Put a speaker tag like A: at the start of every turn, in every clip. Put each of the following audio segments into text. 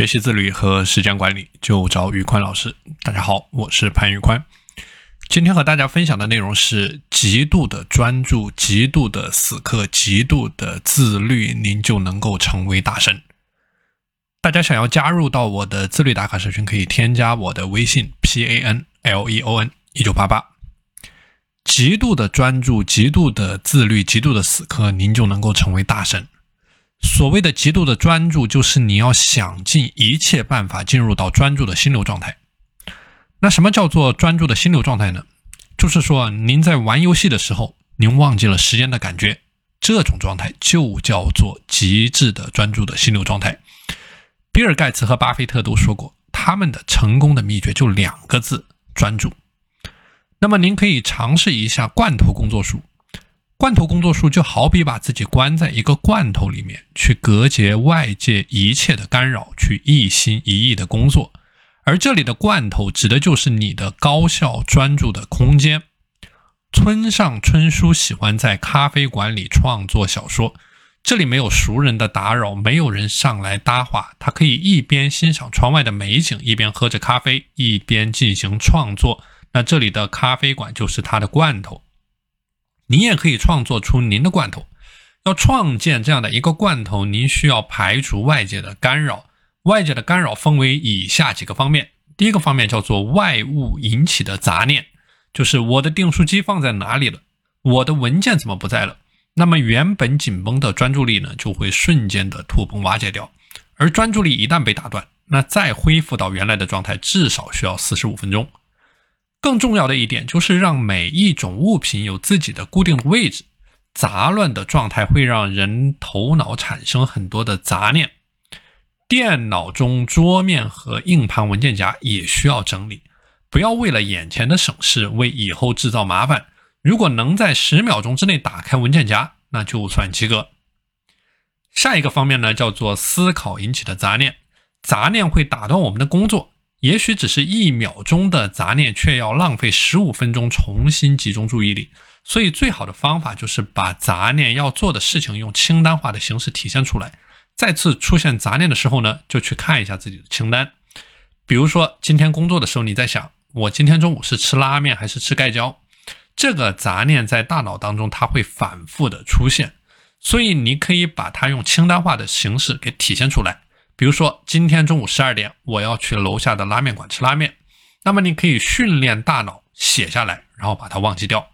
A: 学习自律和时间管理，就找宇宽老师。大家好，我是潘宇宽。今天和大家分享的内容是：极度的专注、极度的死磕、极度的自律，您就能够成为大神。大家想要加入到我的自律打卡社群，可以添加我的微信 p a n l e o n 一九八八。极度的专注、极度的自律、极度的死磕，您就能够成为大神。所谓的极度的专注，就是你要想尽一切办法进入到专注的心流状态。那什么叫做专注的心流状态呢？就是说，您在玩游戏的时候，您忘记了时间的感觉，这种状态就叫做极致的专注的心流状态。比尔盖茨和巴菲特都说过，他们的成功的秘诀就两个字：专注。那么，您可以尝试一下罐头工作术。罐头工作术就好比把自己关在一个罐头里面，去隔绝外界一切的干扰，去一心一意的工作。而这里的罐头指的就是你的高效专注的空间。村上春树喜欢在咖啡馆里创作小说，这里没有熟人的打扰，没有人上来搭话，他可以一边欣赏窗外的美景，一边喝着咖啡，一边进行创作。那这里的咖啡馆就是他的罐头。你也可以创作出您的罐头。要创建这样的一个罐头，您需要排除外界的干扰。外界的干扰分为以下几个方面。第一个方面叫做外物引起的杂念，就是我的订书机放在哪里了，我的文件怎么不在了。那么原本紧绷的专注力呢，就会瞬间的土崩瓦解掉。而专注力一旦被打断，那再恢复到原来的状态，至少需要四十五分钟。更重要的一点就是让每一种物品有自己的固定的位置。杂乱的状态会让人头脑产生很多的杂念。电脑中桌面和硬盘文件夹也需要整理。不要为了眼前的省事，为以后制造麻烦。如果能在十秒钟之内打开文件夹，那就算及格。下一个方面呢，叫做思考引起的杂念。杂念会打断我们的工作。也许只是一秒钟的杂念，却要浪费十五分钟重新集中注意力。所以，最好的方法就是把杂念要做的事情用清单化的形式体现出来。再次出现杂念的时候呢，就去看一下自己的清单。比如说，今天工作的时候，你在想，我今天中午是吃拉面还是吃盖浇？这个杂念在大脑当中它会反复的出现，所以你可以把它用清单化的形式给体现出来。比如说，今天中午十二点，我要去楼下的拉面馆吃拉面。那么，你可以训练大脑写下来，然后把它忘记掉。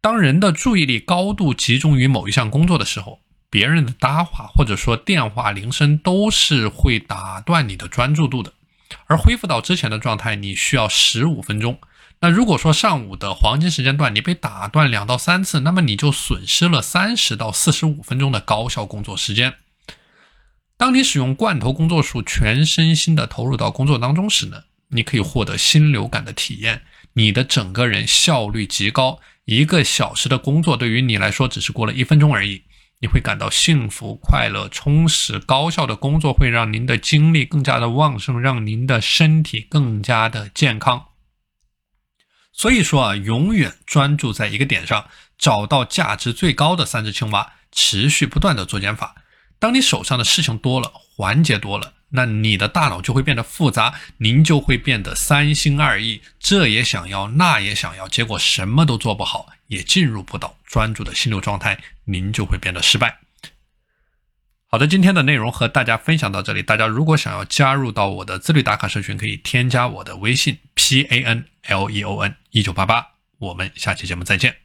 A: 当人的注意力高度集中于某一项工作的时候，别人的搭话或者说电话铃声都是会打断你的专注度的。而恢复到之前的状态，你需要十五分钟。那如果说上午的黄金时间段你被打断两到三次，那么你就损失了三十到四十五分钟的高效工作时间。当你使用罐头工作术，全身心的投入到工作当中时呢，你可以获得心流感的体验，你的整个人效率极高。一个小时的工作对于你来说只是过了一分钟而已，你会感到幸福、快乐、充实。高效的工作会让您的精力更加的旺盛，让您的身体更加的健康。所以说啊，永远专注在一个点上，找到价值最高的三只青蛙，持续不断的做减法。当你手上的事情多了，环节多了，那你的大脑就会变得复杂，您就会变得三心二意，这也想要，那也想要，结果什么都做不好，也进入不到专注的心流状态，您就会变得失败。好的，今天的内容和大家分享到这里，大家如果想要加入到我的自律打卡社群，可以添加我的微信 p a n l e o n 一九八八，我们下期节目再见。